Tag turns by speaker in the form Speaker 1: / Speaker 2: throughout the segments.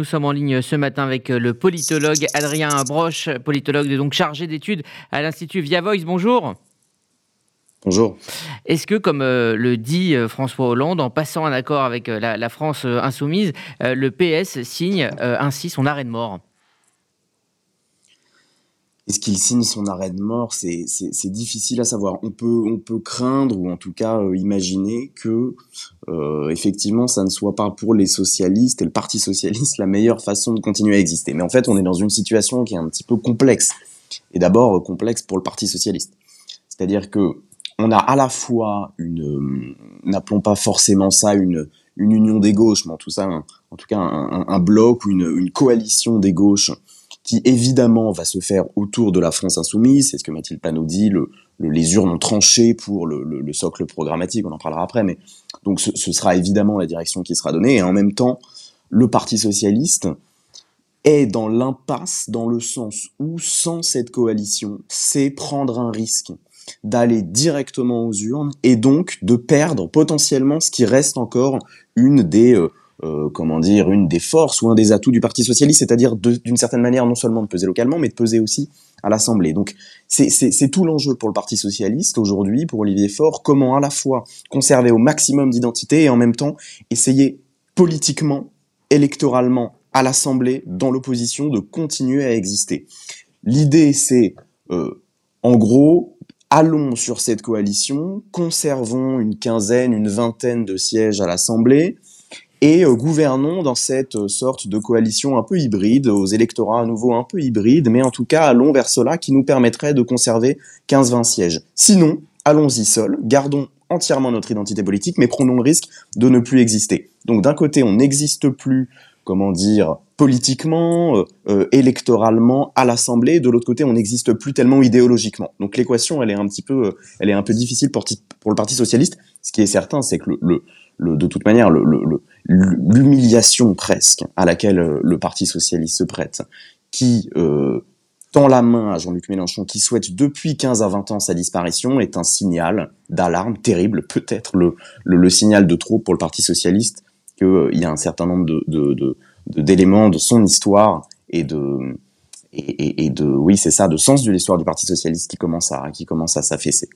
Speaker 1: nous sommes en ligne ce matin avec le politologue Adrien Broche, politologue donc chargé d'études à l'Institut Via Voice. Bonjour.
Speaker 2: Bonjour.
Speaker 1: Est-ce que, comme euh, le dit euh, François Hollande, en passant un accord avec euh, la, France insoumise, le PS signe ainsi son arrêt de mort?
Speaker 2: Est-ce qu'il signe son arrêt de mort C'est difficile à savoir. On peut, on peut craindre ou en tout cas imaginer que, effectivement, ça ne soit pas pour les socialistes et le Parti socialiste la meilleure façon de continuer à exister. Mais en fait, on est dans une situation qui est un petit peu complexe. Et d'abord complexe pour le Parti socialiste. C'est-à-dire que on a à la fois une, euh, n'appelons pas forcément ça une, une union des gauches, mais en tout, ça, en tout cas un, bloc ou une, coalition des gauches qui évidemment va se faire autour de la France insoumise, c'est ce que Mathilde Panot dit, le, les urnes ont tranché pour le, socle programmatique, on en parlera après, mais donc ce, sera évidemment la direction qui sera donnée, et en même temps, le Parti socialiste est dans l'impasse dans le sens où sans cette coalition, c'est prendre un risque d'aller directement aux urnes et donc de perdre potentiellement ce qui reste encore une des euh, euh, comment dire une des forces ou un des atouts du Parti socialiste, c'est-à-dire d'une certaine manière non seulement de peser localement, mais de peser aussi à l'Assemblée. Donc c'est tout l'enjeu pour le Parti socialiste aujourd'hui, pour Olivier Faure, comment à la fois conserver au maximum d'identité et en même temps essayer politiquement, électoralement à l'Assemblée, dans l'opposition, de continuer à exister. L'idée, c'est euh, en gros allons sur cette coalition, conservons une quinzaine, une vingtaine de sièges à l'Assemblée et euh, gouvernons dans cette euh, sorte de coalition un peu hybride, aux électorats à nouveau un peu hybride, mais en tout cas allons vers cela qui nous permettrait de conserver 15-20 sièges. Sinon, allons-y seuls, gardons entièrement notre identité politique, mais prenons le risque de ne plus exister. Donc d'un côté, on n'existe plus comment dire, politiquement, euh, euh, électoralement à l'Assemblée. De l'autre côté, on n'existe plus tellement idéologiquement. Donc l'équation, elle est un petit peu, elle est un peu difficile pour, pour le Parti socialiste. Ce qui est certain, c'est que le, le, de toute manière, l'humiliation presque à laquelle le Parti socialiste se prête, qui tend la main à Jean-Luc Mélenchon, qui souhaite depuis 15 à 20 ans sa disparition, est un signal d'alarme terrible, peut-être le, signal de trop pour le Parti socialiste, qu'il euh, y a un certain nombre d'éléments de, son histoire et de et, de oui c'est ça de sens de l'histoire du Parti socialiste qui commence à qui commence à s'affaisser.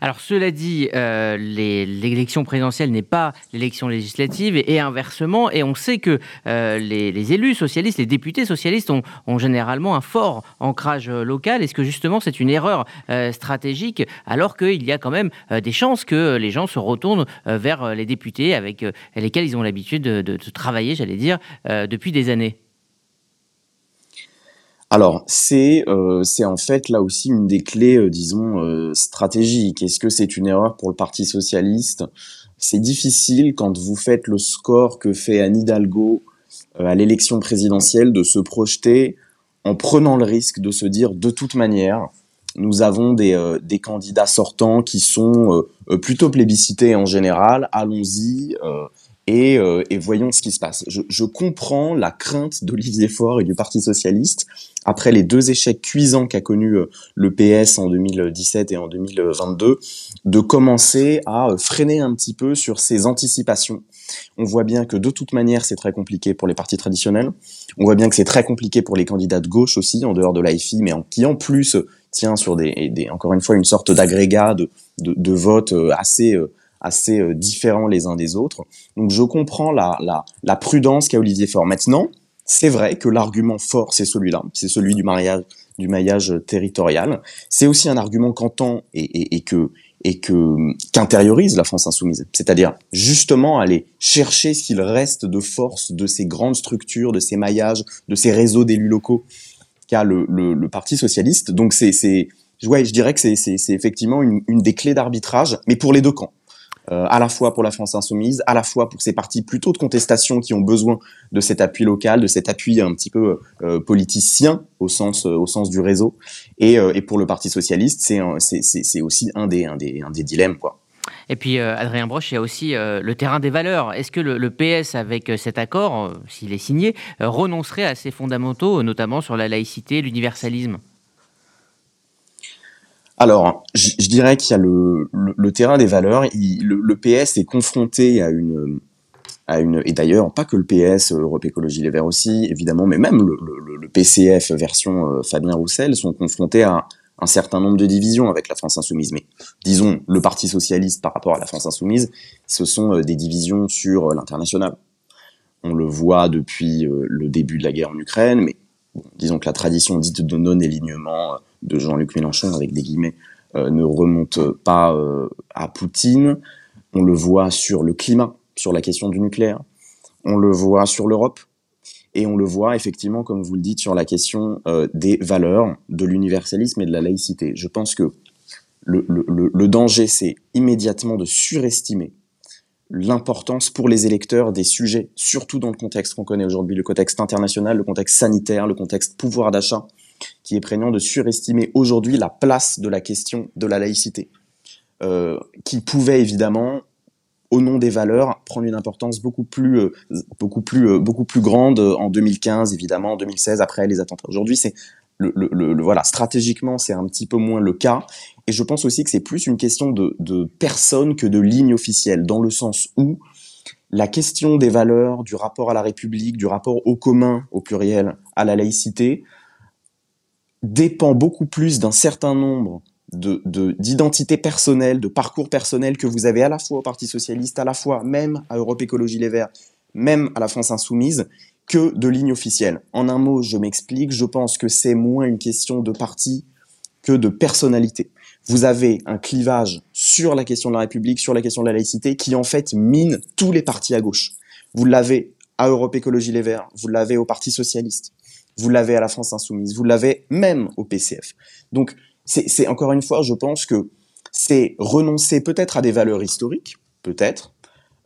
Speaker 1: Alors cela dit, euh, l'élection présidentielle n'est pas l'élection législative et, inversement, et on sait que euh, les, élus socialistes, les députés socialistes ont, généralement un fort ancrage local. Est-ce que justement c'est une erreur euh, stratégique alors qu'il y a quand même des chances que les gens se retournent vers les députés avec lesquels ils ont l'habitude de, de, travailler, j'allais dire, depuis des années?
Speaker 2: Alors, c'est euh, en fait là aussi une des clés, euh, disons, euh, stratégiques. Est-ce que c'est une erreur pour le Parti socialiste? C'est difficile quand vous faites le score que fait Anne Hidalgo à l'élection présidentielle de se projeter en prenant le risque de se dire de toute manière, nous avons des, des candidats sortants qui sont plutôt plébiscités en général, allons-y. Et, et, voyons ce qui se passe. Je, comprends la crainte d'Olivier Faure et du Parti socialiste après les deux échecs cuisants qu'a connu euh, le PS en 2017 et en 2022, de commencer à euh, freiner un petit peu sur ces anticipations. On voit bien que de toute manière, c'est très compliqué pour les partis traditionnels. On voit bien que c'est très compliqué pour les candidats de gauche aussi, en dehors de l'AFI, mais qui en plus tient sur des, encore une fois, une sorte d'agrégat de, de, votes euh, assez assez différents les uns des autres. Donc je comprends la, prudence qu'a Olivier Faure. Maintenant, c'est vrai que l'argument fort, c'est celui-là, c'est celui du maillage territorial. C'est aussi un argument qu'entend et, que qu'intériorise la France insoumise, c'est-à-dire justement aller chercher ce qu'il reste de force de ces grandes structures, de ces maillages, de ces réseaux d'élus locaux qu'a le, Parti socialiste. Donc c'est je dirais que c'est effectivement une des clés d'arbitrage, mais pour les deux camps. Euh, à la fois pour la France insoumise, à la fois pour ces partis plutôt de contestation qui ont besoin de cet appui local, de cet appui un petit peu euh, politicien au sens au sens du réseau, et, euh, pour le Parti socialiste, c'est aussi un des dilemmes.
Speaker 1: Et puis, Adrien Broche, il y a aussi le terrain des valeurs. Est-ce que le, PS, avec cet accord, s'il est signé, renoncerait à ses fondamentaux, notamment sur la laïcité, l'universalisme?
Speaker 2: Alors, je, dirais qu'il y a le, terrain des valeurs. le, PS est confronté à une et d'ailleurs pas que le PS, Europe Écologie Les Verts aussi, évidemment, mais même le, PCF version Fabien Roussel sont confrontés à un certain nombre de divisions avec la France insoumise. Mais disons, le Parti socialiste par rapport à la France insoumise, ce sont des divisions sur l'international. On le voit depuis le début de la guerre en Ukraine, mais disons que la tradition dite de non-élignement de Jean-Luc Mélenchon, avec des guillemets, euh, ne remonte pas euh, à Poutine. On le voit sur le climat, sur la question du nucléaire. On le voit sur l'Europe. Et on le voit effectivement, comme vous le dites, sur la question euh, des valeurs, de l'universalisme et de la laïcité. Je pense que le, le, le danger, c'est immédiatement de surestimer l'importance pour les électeurs des sujets, surtout dans le contexte qu'on connaît aujourd'hui, le contexte international, le contexte sanitaire, le contexte pouvoir d'achat, qui est prégnant de surestimer aujourd'hui la place de la question de la laïcité, euh, qui pouvait évidemment, au nom des valeurs, prendre une importance beaucoup plus, euh, beaucoup plus, euh, beaucoup plus grande en 2015, évidemment, en 2016, après les attentats. Aujourd'hui, c'est le, voilà, stratégiquement, c'est un petit peu moins le cas. Et je pense aussi que c'est plus une question de, de personnes que de lignes officielles, dans le sens où la question des valeurs, du rapport à la République, du rapport au commun, au pluriel, à la laïcité, dépend beaucoup plus d'un certain nombre de d'identités personnelles, de parcours personnels que vous avez à la fois au Parti socialiste, à la fois même à Europe Écologie Les Verts, même à la France Insoumise, que de lignes officielles. En un mot, je m'explique, je pense que c'est moins une question de parti que de personnalité. Vous avez un clivage sur la question de la République, sur la question de la laïcité, qui en fait mine tous les partis à gauche. Vous l'avez à Europe Écologie Les Verts, vous l'avez au Parti Socialiste, vous l'avez à la France Insoumise, vous l'avez même au PCF. Donc, c'est encore une fois, je pense que c'est renoncer peut-être à des valeurs historiques, peut-être,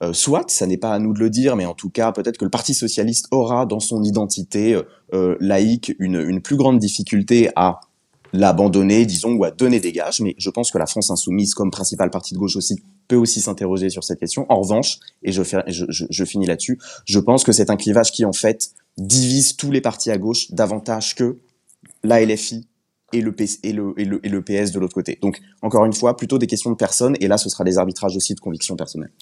Speaker 2: euh, soit, ça n'est pas à nous de le dire, mais en tout cas, peut-être que le Parti socialiste aura dans son identité euh, euh, laïque une, plus grande difficulté à l'abandonner, disons, ou à donner des gages. Mais je pense que la France insoumise, comme principal parti de gauche aussi, peut aussi s'interroger sur cette question. En revanche, et je finis là-dessus, je pense que c'est un clivage qui, en fait, divise tous les partis à gauche davantage que la LFI et le, PS, de l'autre côté. Donc, encore une fois, plutôt des questions de personnes, et là, ce sera des arbitrages aussi de conviction personnelle.